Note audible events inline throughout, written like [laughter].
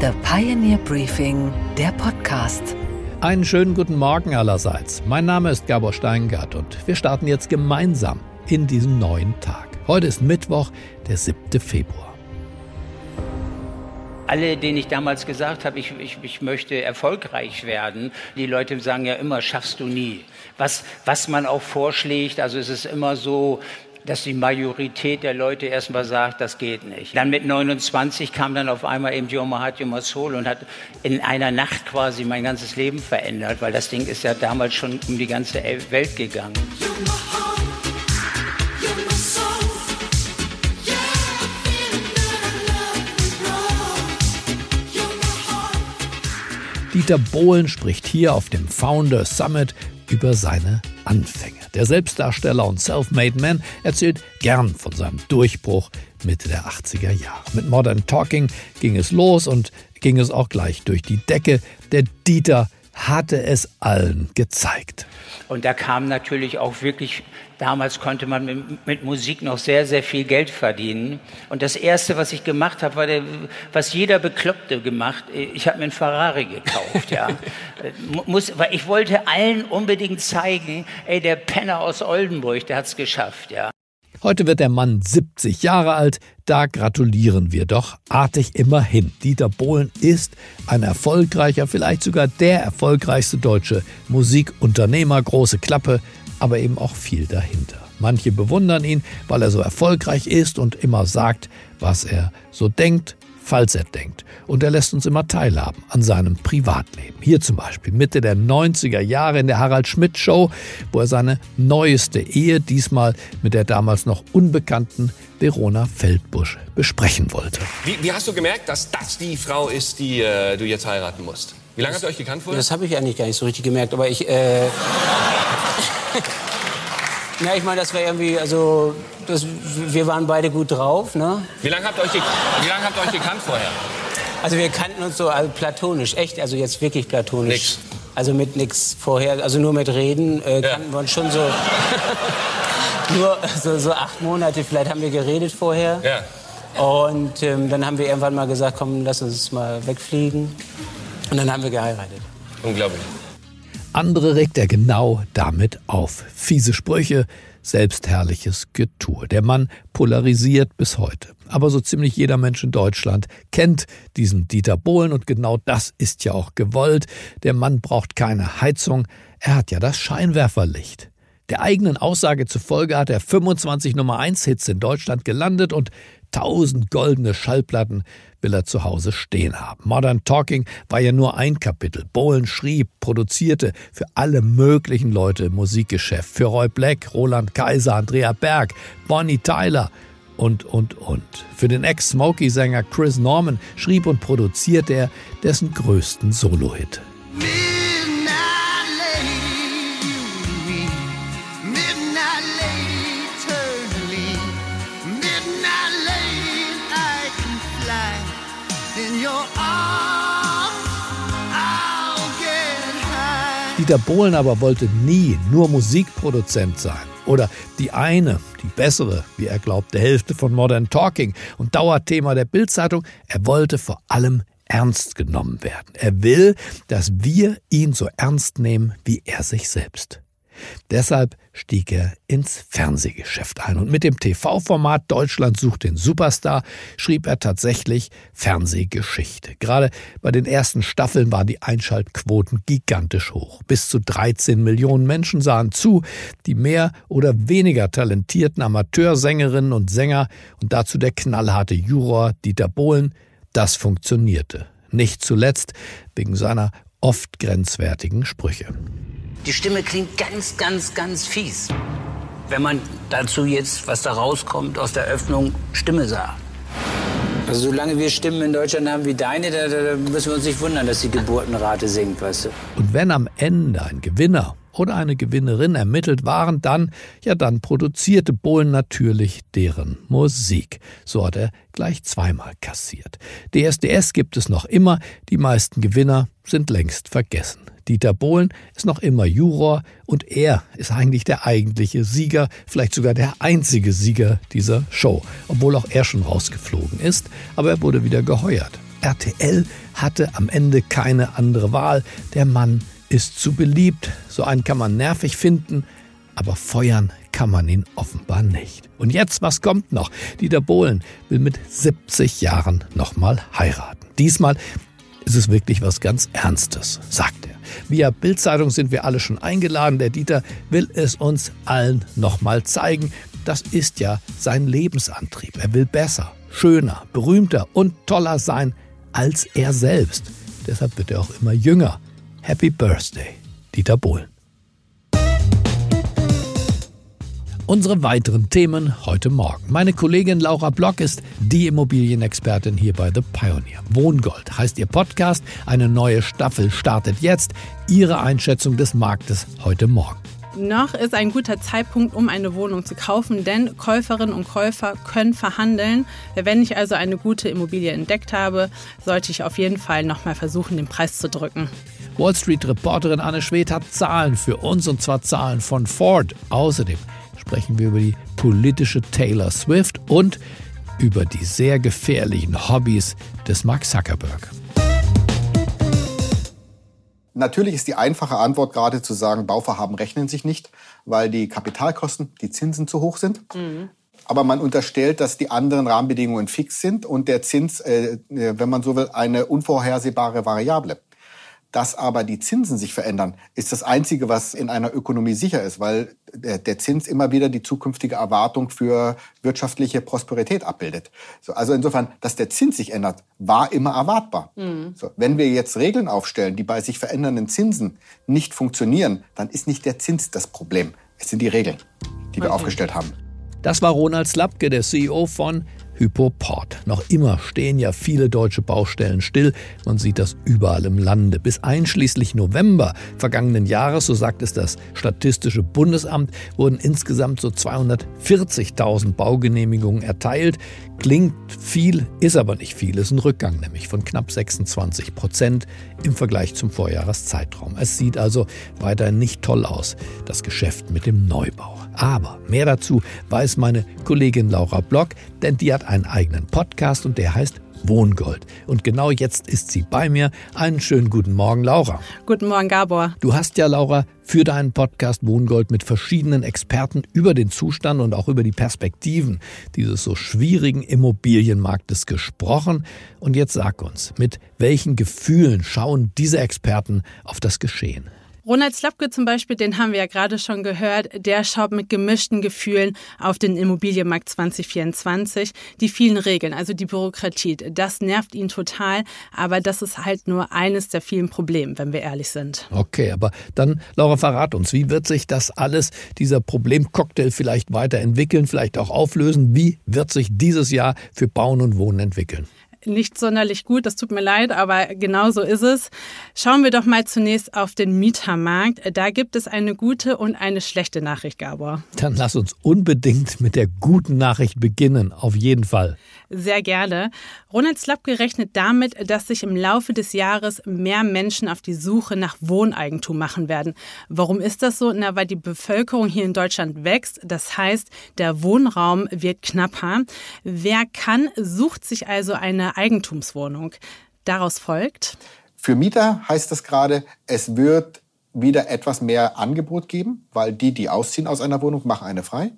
The Pioneer Briefing, der Podcast. Einen schönen guten Morgen allerseits. Mein Name ist Gabor Steingart und wir starten jetzt gemeinsam in diesen neuen Tag. Heute ist Mittwoch, der 7. Februar. Alle, denen ich damals gesagt habe, ich, ich, ich möchte erfolgreich werden, die Leute sagen ja immer, schaffst du nie. Was, was man auch vorschlägt, also es ist immer so, dass die Majorität der Leute erstmal sagt, das geht nicht. Dann mit 29 kam dann auf einmal eben Joe Mahatma Soul und hat in einer Nacht quasi mein ganzes Leben verändert, weil das Ding ist ja damals schon um die ganze Welt gegangen. Dieter Bohlen spricht hier auf dem Founder Summit über seine Anfänge. Der Selbstdarsteller und Self-Made Man erzählt gern von seinem Durchbruch Mitte der 80er Jahre. Mit Modern Talking ging es los und ging es auch gleich durch die Decke. Der Dieter hatte es allen gezeigt. Und da kam natürlich auch wirklich, damals konnte man mit, mit, Musik noch sehr, sehr viel Geld verdienen. Und das Erste, was ich gemacht habe, war, der, was jeder Bekloppte gemacht, ich habe mir einen Ferrari gekauft. ja. [laughs] Muss, weil ich wollte allen unbedingt zeigen, ey, der Penner aus Oldenburg, der hat es geschafft. Ja. Heute wird der Mann 70 Jahre alt, da gratulieren wir doch artig immerhin. Dieter Bohlen ist ein erfolgreicher, vielleicht sogar der erfolgreichste deutsche Musikunternehmer, große Klappe, aber eben auch viel dahinter. Manche bewundern ihn, weil er so erfolgreich ist und immer sagt, was er so denkt, falls er denkt. Und er lässt uns immer teilhaben an seinem Privatleben. Hier zum Beispiel Mitte der 90er Jahre in der Harald Schmidt Show, wo er seine neueste Ehe, diesmal mit der damals noch unbekannten Verona Feldbusch, besprechen wollte. Wie, wie hast du gemerkt, dass das die Frau ist, die äh, du jetzt heiraten musst? Wie lange habt ihr euch gekannt vorher? Das habe ich eigentlich gar nicht so richtig gemerkt, aber ich... Äh [laughs] Ja, ich meine, das war irgendwie, also, das, wir waren beide gut drauf, ne? Wie lange habt, ihr euch, wie lange habt ihr euch gekannt vorher? Also wir kannten uns so also platonisch, echt, also jetzt wirklich platonisch. Nix. Also mit nichts vorher, also nur mit Reden äh, kannten ja. wir uns schon so. [laughs] nur so, so acht Monate, vielleicht haben wir geredet vorher. Ja. Und ähm, dann haben wir irgendwann mal gesagt, komm, lass uns mal wegfliegen. Und dann haben wir geheiratet. Unglaublich. Andere regt er genau damit auf. Fiese Sprüche, selbstherrliches Getue. Der Mann polarisiert bis heute. Aber so ziemlich jeder Mensch in Deutschland kennt diesen Dieter Bohlen und genau das ist ja auch gewollt. Der Mann braucht keine Heizung, er hat ja das Scheinwerferlicht. Der eigenen Aussage zufolge hat er 25 Nummer 1 Hits in Deutschland gelandet und 1000 goldene Schallplatten will er zu Hause stehen haben. Modern Talking war ja nur ein Kapitel. Bohlen schrieb, produzierte für alle möglichen Leute im Musikgeschäft. Für Roy Black, Roland Kaiser, Andrea Berg, Bonnie Tyler und, und, und. Für den Ex-Smokey-Sänger Chris Norman schrieb und produzierte er dessen größten Solo-Hit. Dieter Bohlen aber wollte nie nur Musikproduzent sein oder die eine, die bessere, wie er glaubte, Hälfte von Modern Talking und Dauerthema der Bildzeitung. Er wollte vor allem ernst genommen werden. Er will, dass wir ihn so ernst nehmen wie er sich selbst. Deshalb stieg er ins Fernsehgeschäft ein und mit dem TV-Format Deutschland sucht den Superstar schrieb er tatsächlich Fernsehgeschichte. Gerade bei den ersten Staffeln waren die Einschaltquoten gigantisch hoch. Bis zu 13 Millionen Menschen sahen zu, die mehr oder weniger talentierten Amateursängerinnen und Sänger und dazu der knallharte Juror Dieter Bohlen, das funktionierte. Nicht zuletzt wegen seiner oft grenzwertigen Sprüche. Die Stimme klingt ganz, ganz, ganz fies. Wenn man dazu jetzt, was da rauskommt aus der Öffnung, Stimme sagt. Also solange wir Stimmen in Deutschland haben wie deine, da, da müssen wir uns nicht wundern, dass die Geburtenrate sinkt, weißt du. Und wenn am Ende ein Gewinner oder eine Gewinnerin ermittelt waren, dann, ja, dann produzierte Bohlen natürlich deren Musik. So hat er gleich zweimal kassiert. DSDS gibt es noch immer, die meisten Gewinner sind längst vergessen. Dieter Bohlen ist noch immer Juror und er ist eigentlich der eigentliche Sieger, vielleicht sogar der einzige Sieger dieser Show, obwohl auch er schon rausgeflogen ist, aber er wurde wieder geheuert. RTL hatte am Ende keine andere Wahl. Der Mann ist zu beliebt. So einen kann man nervig finden, aber feuern kann man ihn offenbar nicht. Und jetzt, was kommt noch? Dieter Bohlen will mit 70 Jahren nochmal heiraten. Diesmal ist es wirklich was ganz Ernstes, sagt er. Via Bildzeitung sind wir alle schon eingeladen. Der Dieter will es uns allen nochmal zeigen. Das ist ja sein Lebensantrieb. Er will besser, schöner, berühmter und toller sein als er selbst. Deshalb wird er auch immer jünger. Happy Birthday, Dieter Bohlen. Unsere weiteren Themen heute Morgen. Meine Kollegin Laura Block ist die Immobilienexpertin hier bei The Pioneer. Wohngold heißt ihr Podcast. Eine neue Staffel startet jetzt. Ihre Einschätzung des Marktes heute Morgen. Noch ist ein guter Zeitpunkt, um eine Wohnung zu kaufen, denn Käuferinnen und Käufer können verhandeln. Wenn ich also eine gute Immobilie entdeckt habe, sollte ich auf jeden Fall nochmal versuchen, den Preis zu drücken. Wall Street-Reporterin Anne Schwedt hat Zahlen für uns und zwar Zahlen von Ford. Außerdem sprechen wir über die politische Taylor Swift und über die sehr gefährlichen Hobbys des Mark Zuckerberg. Natürlich ist die einfache Antwort gerade zu sagen, Bauvorhaben rechnen sich nicht, weil die Kapitalkosten, die Zinsen zu hoch sind. Mhm. Aber man unterstellt, dass die anderen Rahmenbedingungen fix sind und der Zins, äh, wenn man so will, eine unvorhersehbare Variable. Dass aber die Zinsen sich verändern, ist das Einzige, was in einer Ökonomie sicher ist, weil der Zins immer wieder die zukünftige Erwartung für wirtschaftliche Prosperität abbildet. So, also insofern, dass der Zins sich ändert, war immer erwartbar. Mhm. So, wenn wir jetzt Regeln aufstellen, die bei sich verändernden Zinsen nicht funktionieren, dann ist nicht der Zins das Problem. Es sind die Regeln, die wir aufgestellt haben. Das war Ronald Slapke, der CEO von Hypoport. Noch immer stehen ja viele deutsche Baustellen still. Man sieht das überall im Lande. Bis einschließlich November vergangenen Jahres, so sagt es das Statistische Bundesamt, wurden insgesamt so 240.000 Baugenehmigungen erteilt. Klingt viel, ist aber nicht viel. Ist ein Rückgang nämlich von knapp 26 Prozent im Vergleich zum Vorjahreszeitraum. Es sieht also weiterhin nicht toll aus, das Geschäft mit dem Neubau. Aber mehr dazu weiß meine Kollegin Laura Block, denn die hat einen eigenen Podcast und der heißt Wohngold. Und genau jetzt ist sie bei mir. Einen schönen guten Morgen, Laura. Guten Morgen, Gabor. Du hast ja, Laura, für deinen Podcast Wohngold mit verschiedenen Experten über den Zustand und auch über die Perspektiven dieses so schwierigen Immobilienmarktes gesprochen. Und jetzt sag uns, mit welchen Gefühlen schauen diese Experten auf das Geschehen? Ronald Slapke zum Beispiel, den haben wir ja gerade schon gehört, der schaut mit gemischten Gefühlen auf den Immobilienmarkt 2024. Die vielen Regeln, also die Bürokratie, das nervt ihn total, aber das ist halt nur eines der vielen Probleme, wenn wir ehrlich sind. Okay, aber dann, Laura, verrat uns, wie wird sich das alles, dieser Problemcocktail vielleicht weiterentwickeln, vielleicht auch auflösen? Wie wird sich dieses Jahr für Bauen und Wohnen entwickeln? Nicht sonderlich gut, das tut mir leid, aber genau so ist es. Schauen wir doch mal zunächst auf den Mietermarkt. Da gibt es eine gute und eine schlechte Nachricht, Gabor. Dann lass uns unbedingt mit der guten Nachricht beginnen, auf jeden Fall. Sehr gerne. Ronald Slapke rechnet damit, dass sich im Laufe des Jahres mehr Menschen auf die Suche nach Wohneigentum machen werden. Warum ist das so? Na, weil die Bevölkerung hier in Deutschland wächst. Das heißt, der Wohnraum wird knapper. Wer kann, sucht sich also eine Eigentumswohnung. Daraus folgt. Für Mieter heißt das gerade, es wird wieder etwas mehr Angebot geben, weil die, die ausziehen aus einer Wohnung, machen eine frei.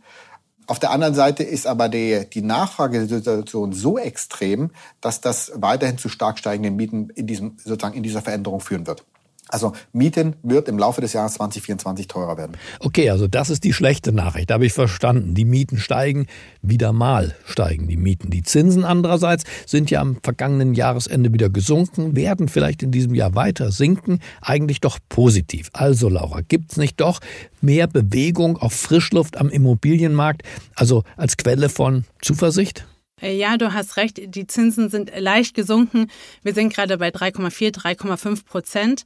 Auf der anderen Seite ist aber die, die Nachfragesituation so extrem, dass das weiterhin zu stark steigenden Mieten in, diesem, sozusagen in dieser Veränderung führen wird. Also Mieten wird im Laufe des Jahres 2024 teurer werden. Okay, also das ist die schlechte Nachricht, habe ich verstanden. Die Mieten steigen, wieder mal steigen die Mieten. Die Zinsen andererseits sind ja am vergangenen Jahresende wieder gesunken, werden vielleicht in diesem Jahr weiter sinken, eigentlich doch positiv. Also Laura, gibt es nicht doch mehr Bewegung auf Frischluft am Immobilienmarkt, also als Quelle von Zuversicht? Äh, ja, du hast recht. Die Zinsen sind leicht gesunken. Wir sind gerade bei 3,4, 3,5 Prozent.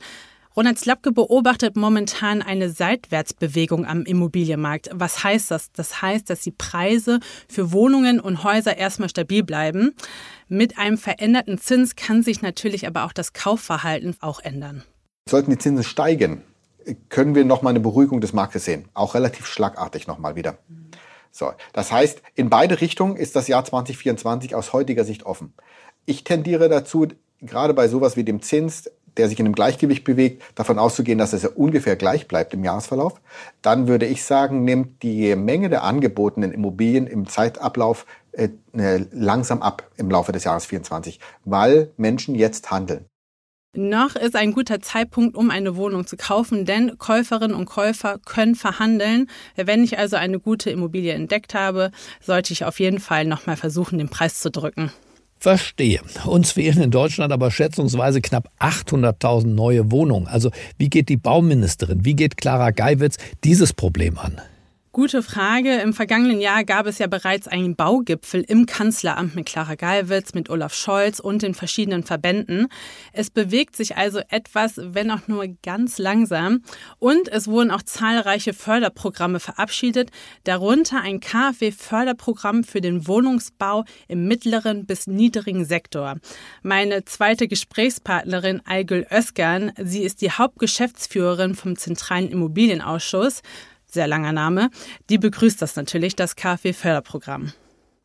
Ronald Slapke beobachtet momentan eine Seitwärtsbewegung am Immobilienmarkt. Was heißt das? Das heißt, dass die Preise für Wohnungen und Häuser erstmal stabil bleiben. Mit einem veränderten Zins kann sich natürlich aber auch das Kaufverhalten auch ändern. Sollten die Zinsen steigen, können wir nochmal eine Beruhigung des Marktes sehen. Auch relativ schlagartig nochmal wieder. So, das heißt, in beide Richtungen ist das Jahr 2024 aus heutiger Sicht offen. Ich tendiere dazu, gerade bei sowas wie dem Zins, der sich in einem Gleichgewicht bewegt, davon auszugehen, dass es ja ungefähr gleich bleibt im Jahresverlauf, dann würde ich sagen, nimmt die Menge der angebotenen Immobilien im Zeitablauf äh, äh langsam ab im Laufe des Jahres 24, weil Menschen jetzt handeln. Noch ist ein guter Zeitpunkt, um eine Wohnung zu kaufen, denn Käuferinnen und Käufer können verhandeln. Wenn ich also eine gute Immobilie entdeckt habe, sollte ich auf jeden Fall nochmal versuchen, den Preis zu drücken. Verstehe. Uns fehlen in Deutschland aber schätzungsweise knapp 800.000 neue Wohnungen. Also wie geht die Bauministerin, wie geht Clara Geiwitz dieses Problem an? Gute Frage. Im vergangenen Jahr gab es ja bereits einen Baugipfel im Kanzleramt mit Clara Geiwitz, mit Olaf Scholz und den verschiedenen Verbänden. Es bewegt sich also etwas, wenn auch nur ganz langsam. Und es wurden auch zahlreiche Förderprogramme verabschiedet, darunter ein KfW-Förderprogramm für den Wohnungsbau im mittleren bis niedrigen Sektor. Meine zweite Gesprächspartnerin Aigül Özkan, sie ist die Hauptgeschäftsführerin vom Zentralen Immobilienausschuss sehr langer Name, die begrüßt das natürlich, das KfW-Förderprogramm.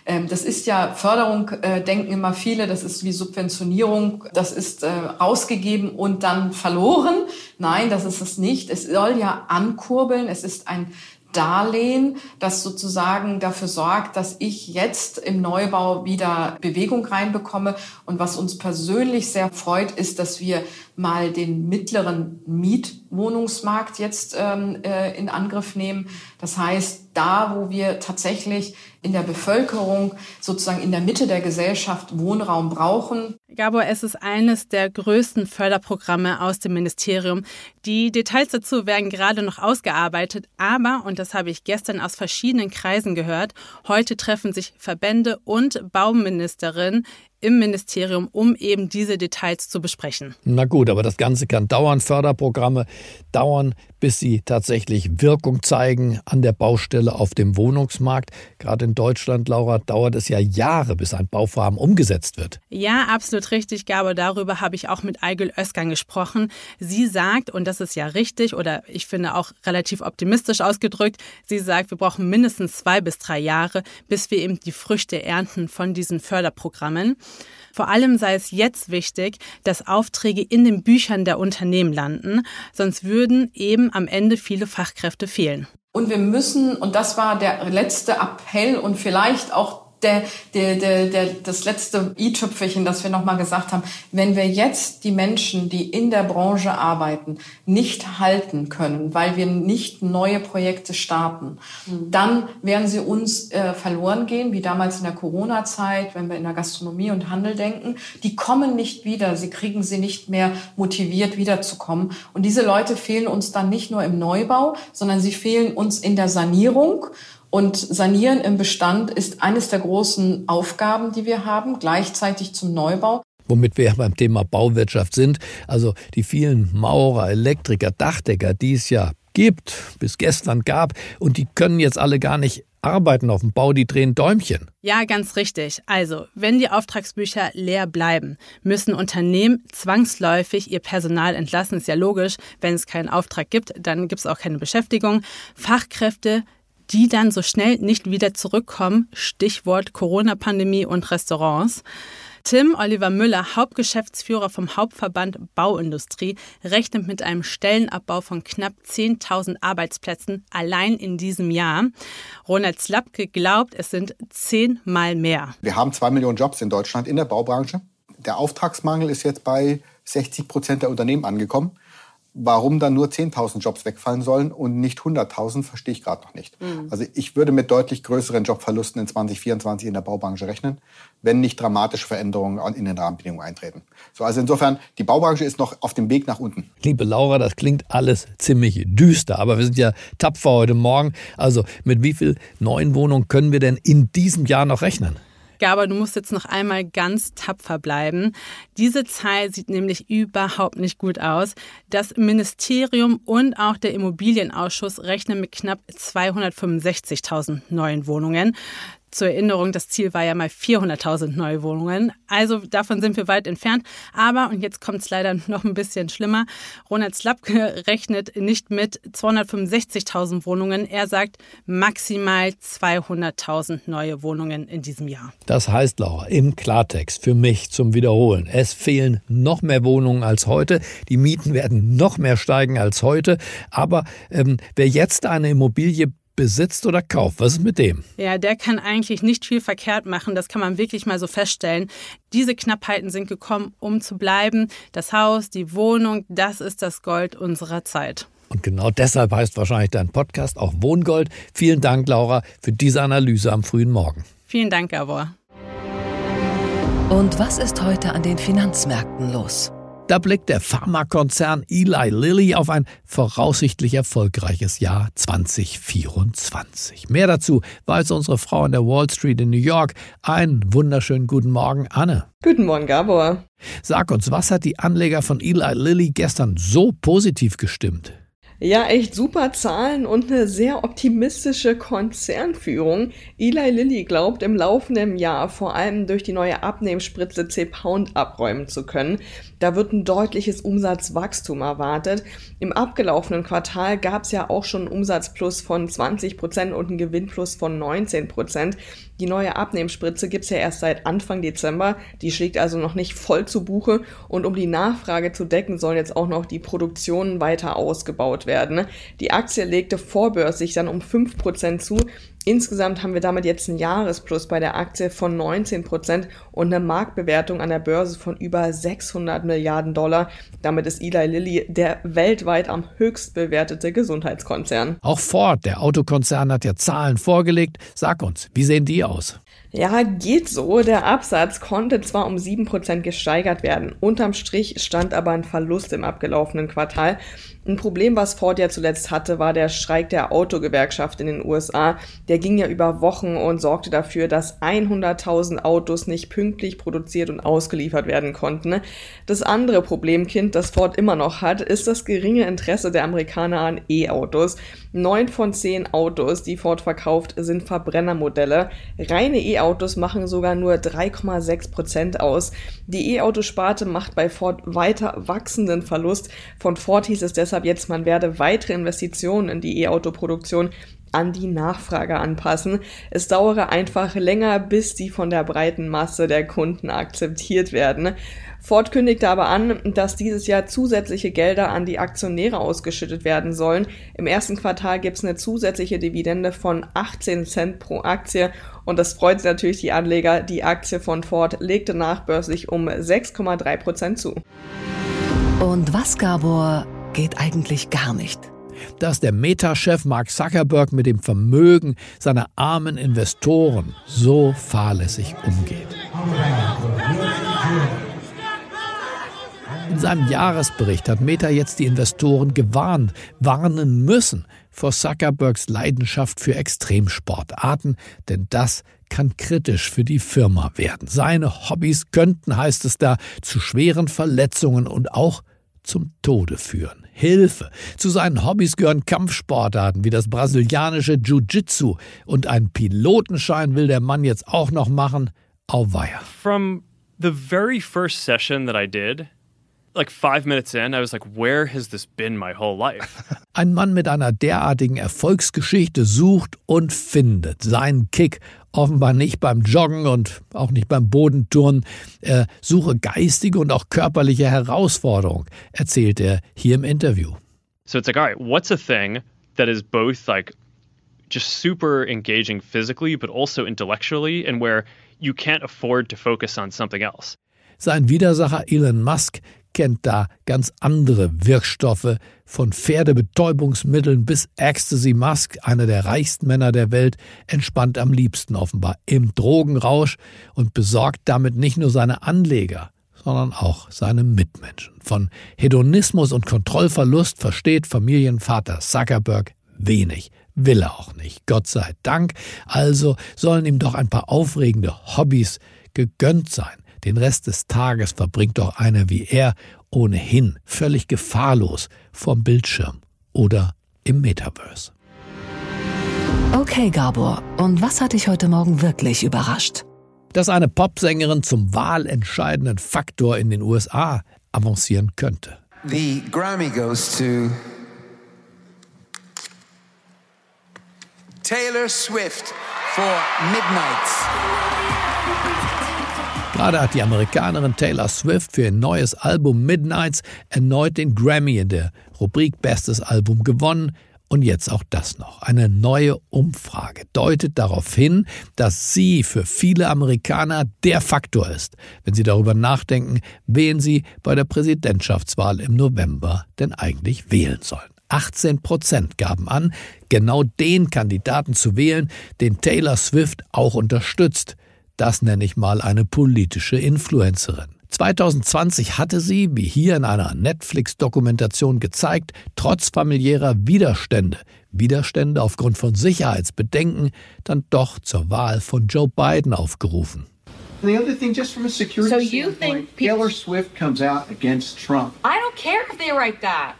Ähm, das ist ja Förderung, äh, denken immer viele, das ist wie Subventionierung, das ist äh, ausgegeben und dann verloren. Nein, das ist es nicht. Es soll ja ankurbeln, es ist ein Darlehen, das sozusagen dafür sorgt, dass ich jetzt im Neubau wieder Bewegung reinbekomme. Und was uns persönlich sehr freut, ist, dass wir mal den mittleren Mietwohnungsmarkt jetzt ähm, äh, in Angriff nehmen. Das heißt, da, wo wir tatsächlich in der Bevölkerung, sozusagen in der Mitte der Gesellschaft Wohnraum brauchen. Gabor, es ist eines der größten Förderprogramme aus dem Ministerium. Die Details dazu werden gerade noch ausgearbeitet, aber, und das habe ich gestern aus verschiedenen Kreisen gehört, heute treffen sich Verbände und Bauministerin im Ministerium, um eben diese Details zu besprechen. Na gut, aber das Ganze kann dauern. Förderprogramme dauern, bis sie tatsächlich Wirkung zeigen an der Baustelle auf dem Wohnungsmarkt. Gerade in Deutschland, Laura, dauert es ja Jahre, bis ein Bauvorhaben umgesetzt wird. Ja, absolut richtig, Gabe. Darüber habe ich auch mit Eigel Özkan gesprochen. Sie sagt, und das ist ja richtig oder ich finde auch relativ optimistisch ausgedrückt, sie sagt, wir brauchen mindestens zwei bis drei Jahre, bis wir eben die Früchte ernten von diesen Förderprogrammen. Vor allem sei es jetzt wichtig, dass Aufträge in den Büchern der Unternehmen landen, sonst würden eben am Ende viele Fachkräfte fehlen. Und wir müssen, und das war der letzte Appell und vielleicht auch der, der, der, der, das letzte i-Tüpfelchen, das wir nochmal gesagt haben, wenn wir jetzt die Menschen, die in der Branche arbeiten, nicht halten können, weil wir nicht neue Projekte starten, mhm. dann werden sie uns äh, verloren gehen, wie damals in der Corona-Zeit, wenn wir in der Gastronomie und Handel denken. Die kommen nicht wieder, sie kriegen sie nicht mehr motiviert wiederzukommen. Und diese Leute fehlen uns dann nicht nur im Neubau, sondern sie fehlen uns in der Sanierung und Sanieren im Bestand ist eines der großen Aufgaben, die wir haben, gleichzeitig zum Neubau. Womit wir ja beim Thema Bauwirtschaft sind. Also die vielen Maurer, Elektriker, Dachdecker, die es ja gibt, bis gestern gab, und die können jetzt alle gar nicht arbeiten auf dem Bau, die drehen Däumchen. Ja, ganz richtig. Also, wenn die Auftragsbücher leer bleiben, müssen Unternehmen zwangsläufig ihr Personal entlassen. Ist ja logisch. Wenn es keinen Auftrag gibt, dann gibt es auch keine Beschäftigung. Fachkräfte die dann so schnell nicht wieder zurückkommen. Stichwort Corona-Pandemie und Restaurants. Tim Oliver Müller, Hauptgeschäftsführer vom Hauptverband Bauindustrie, rechnet mit einem Stellenabbau von knapp 10.000 Arbeitsplätzen allein in diesem Jahr. Ronald Slapke glaubt, es sind zehnmal mehr. Wir haben zwei Millionen Jobs in Deutschland in der Baubranche. Der Auftragsmangel ist jetzt bei 60 Prozent der Unternehmen angekommen. Warum dann nur 10.000 Jobs wegfallen sollen und nicht 100.000, verstehe ich gerade noch nicht. Mhm. Also ich würde mit deutlich größeren Jobverlusten in 2024 in der Baubranche rechnen, wenn nicht dramatische Veränderungen in den Rahmenbedingungen eintreten. So, also insofern, die Baubranche ist noch auf dem Weg nach unten. Liebe Laura, das klingt alles ziemlich düster, aber wir sind ja tapfer heute Morgen. Also mit wie viel neuen Wohnungen können wir denn in diesem Jahr noch rechnen? Gaber, du musst jetzt noch einmal ganz tapfer bleiben. Diese Zahl sieht nämlich überhaupt nicht gut aus. Das Ministerium und auch der Immobilienausschuss rechnen mit knapp 265.000 neuen Wohnungen. Zur Erinnerung, das Ziel war ja mal 400.000 neue Wohnungen. Also davon sind wir weit entfernt. Aber, und jetzt kommt es leider noch ein bisschen schlimmer, Ronald Slapke rechnet nicht mit 265.000 Wohnungen. Er sagt maximal 200.000 neue Wohnungen in diesem Jahr. Das heißt, Laura, im Klartext für mich zum Wiederholen. Es fehlen noch mehr Wohnungen als heute. Die Mieten werden noch mehr steigen als heute. Aber ähm, wer jetzt eine Immobilie besitzt oder kauft. Was ist mit dem? Ja, der kann eigentlich nicht viel verkehrt machen. Das kann man wirklich mal so feststellen. Diese Knappheiten sind gekommen, um zu bleiben. Das Haus, die Wohnung, das ist das Gold unserer Zeit. Und genau deshalb heißt wahrscheinlich dein Podcast auch Wohngold. Vielen Dank, Laura, für diese Analyse am frühen Morgen. Vielen Dank, Gabor. Und was ist heute an den Finanzmärkten los? Da blickt der Pharmakonzern Eli Lilly auf ein voraussichtlich erfolgreiches Jahr 2024. Mehr dazu weiß unsere Frau an der Wall Street in New York. Einen wunderschönen guten Morgen, Anne. Guten Morgen, Gabor. Sag uns, was hat die Anleger von Eli Lilly gestern so positiv gestimmt? Ja, echt super Zahlen und eine sehr optimistische Konzernführung. Eli Lilly glaubt, im laufenden Jahr vor allem durch die neue Abnehmspritze C-Pound abräumen zu können. Da wird ein deutliches Umsatzwachstum erwartet. Im abgelaufenen Quartal gab es ja auch schon einen Umsatzplus von 20 Prozent und einen Gewinnplus von 19 Prozent. Die neue Abnehmspritze gibt's ja erst seit Anfang Dezember. Die schlägt also noch nicht voll zu Buche. Und um die Nachfrage zu decken, sollen jetzt auch noch die Produktionen weiter ausgebaut werden. Die Aktie legte vorbörslich dann um 5% zu. Insgesamt haben wir damit jetzt einen Jahresplus bei der Aktie von 19 Prozent und eine Marktbewertung an der Börse von über 600 Milliarden Dollar. Damit ist Eli Lilly der weltweit am höchst bewertete Gesundheitskonzern. Auch Ford, der Autokonzern, hat ja Zahlen vorgelegt. Sag uns, wie sehen die aus? Ja, geht so. Der Absatz konnte zwar um 7% gesteigert werden. Unterm Strich stand aber ein Verlust im abgelaufenen Quartal. Ein Problem, was Ford ja zuletzt hatte, war der Streik der Autogewerkschaft in den USA. Der ging ja über Wochen und sorgte dafür, dass 100.000 Autos nicht pünktlich produziert und ausgeliefert werden konnten. Das andere Problemkind, das Ford immer noch hat, ist das geringe Interesse der Amerikaner an E-Autos. Neun von zehn Autos, die Ford verkauft, sind Verbrennermodelle. Reine E-Autos machen sogar nur 3,6 Prozent aus. Die E-Autosparte macht bei Ford weiter wachsenden Verlust. Von Ford hieß es deshalb jetzt, man werde weitere Investitionen in die E-Auto-Produktion an die Nachfrage anpassen. Es dauere einfach länger, bis die von der breiten Masse der Kunden akzeptiert werden. Ford kündigte aber an, dass dieses Jahr zusätzliche Gelder an die Aktionäre ausgeschüttet werden sollen. Im ersten Quartal gibt es eine zusätzliche Dividende von 18 Cent pro Aktie und das freut natürlich die Anleger. Die Aktie von Ford legte nachbörslich um 6,3 Prozent zu. Und was, Gabor, geht eigentlich gar nicht? dass der Meta-Chef Mark Zuckerberg mit dem Vermögen seiner armen Investoren so fahrlässig umgeht. In seinem Jahresbericht hat Meta jetzt die Investoren gewarnt, warnen müssen vor Zuckerbergs Leidenschaft für Extremsportarten, denn das kann kritisch für die Firma werden. Seine Hobbys könnten, heißt es da, zu schweren Verletzungen und auch zum Tode führen. Hilfe! Zu seinen Hobbys gehören Kampfsportarten wie das brasilianische Jiu-Jitsu und einen Pilotenschein will der Mann jetzt auch noch machen. Auweia. From the very first session that I did, like five minutes in, I was like, where has this been my whole life? [laughs] Ein Mann mit einer derartigen Erfolgsgeschichte sucht und findet seinen Kick offenbar nicht beim Joggen und auch nicht beim Bodenturnen. Er suche geistige und auch körperliche Herausforderung, erzählt er hier im Interview. So it's like, all right, what's a thing that is both like just super engaging physically, but also intellectually, and where you can't afford to focus on something else? Sein Widersacher Elon Musk kennt da ganz andere Wirkstoffe, von Pferdebetäubungsmitteln bis Ecstasy Musk, einer der reichsten Männer der Welt, entspannt am liebsten offenbar im Drogenrausch und besorgt damit nicht nur seine Anleger, sondern auch seine Mitmenschen. Von Hedonismus und Kontrollverlust versteht Familienvater Zuckerberg wenig. Will er auch nicht, Gott sei Dank. Also sollen ihm doch ein paar aufregende Hobbys gegönnt sein. Den Rest des Tages verbringt doch einer wie er ohnehin völlig gefahrlos vorm Bildschirm oder im Metaverse. Okay, Gabor, und was hat dich heute Morgen wirklich überrascht? Dass eine Popsängerin zum wahlentscheidenden Faktor in den USA avancieren könnte. The Grammy goes to Taylor Swift for Midnights. Gerade hat die Amerikanerin Taylor Swift für ihr neues Album Midnights erneut den Grammy in der Rubrik Bestes Album gewonnen. Und jetzt auch das noch. Eine neue Umfrage deutet darauf hin, dass sie für viele Amerikaner der Faktor ist, wenn sie darüber nachdenken, wen sie bei der Präsidentschaftswahl im November denn eigentlich wählen sollen. 18 Prozent gaben an, genau den Kandidaten zu wählen, den Taylor Swift auch unterstützt. Das nenne ich mal eine politische Influencerin. 2020 hatte sie, wie hier in einer Netflix-Dokumentation gezeigt, trotz familiärer Widerstände, Widerstände aufgrund von Sicherheitsbedenken, dann doch zur Wahl von Joe Biden aufgerufen. The other thing, just from a security So you think people- Taylor Swift comes out against Trump. I don't care if they write that.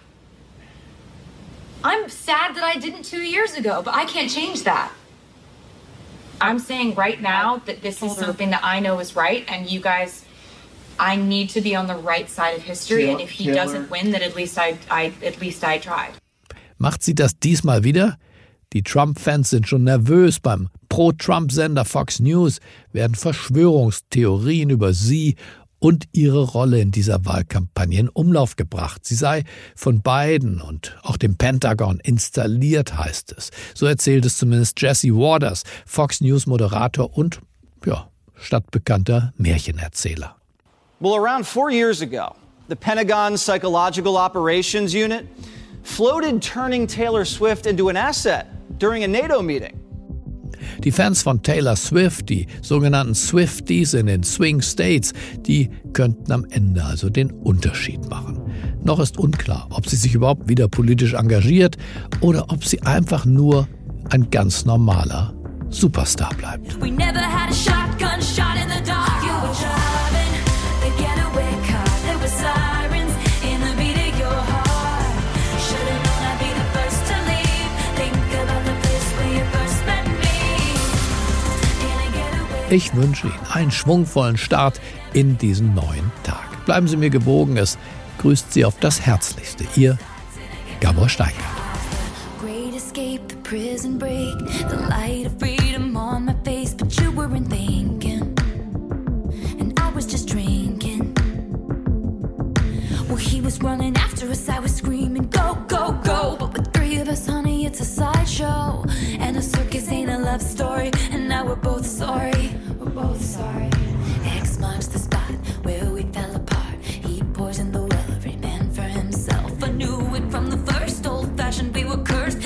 I'm sad that I didn't two years ago, but I can't change that. I'm saying right now that this is something that I know is right, and you guys, I need to be on the right side of history. And if he Taylor- doesn't win, then at least I, I, at least I tried. Macht sie das diesmal wieder? Die Trump-Fans sind schon nervös. Beim Pro-Trump-Sender Fox News werden Verschwörungstheorien über sie und ihre Rolle in dieser Wahlkampagne in Umlauf gebracht. Sie sei von Biden und auch dem Pentagon installiert, heißt es. So erzählt es zumindest Jesse Waters, Fox News-Moderator und, ja, stadtbekannter Märchenerzähler. Well, around four years ago, the Pentagon's Psychological Operations Unit floated turning Taylor Swift into an asset during a NATO meeting. Die Fans von Taylor Swift, die sogenannten Swifties in den Swing States, die könnten am Ende also den Unterschied machen. Noch ist unklar, ob sie sich überhaupt wieder politisch engagiert oder ob sie einfach nur ein ganz normaler Superstar bleibt. Ich wünsche Ihnen einen schwungvollen Start in diesen neuen Tag. Bleiben Sie mir gewogen, es grüßt Sie auf das Herzlichste. Ihr Gabor Steingart. He was running after us, I was screaming, go, go, go. But with three of us, honey, it's a sideshow, love story, and now we're both sorry. We're both sorry. X marks the spot where we fell apart. He poisoned the well, every man for himself. I knew it from the first old fashioned, we were cursed.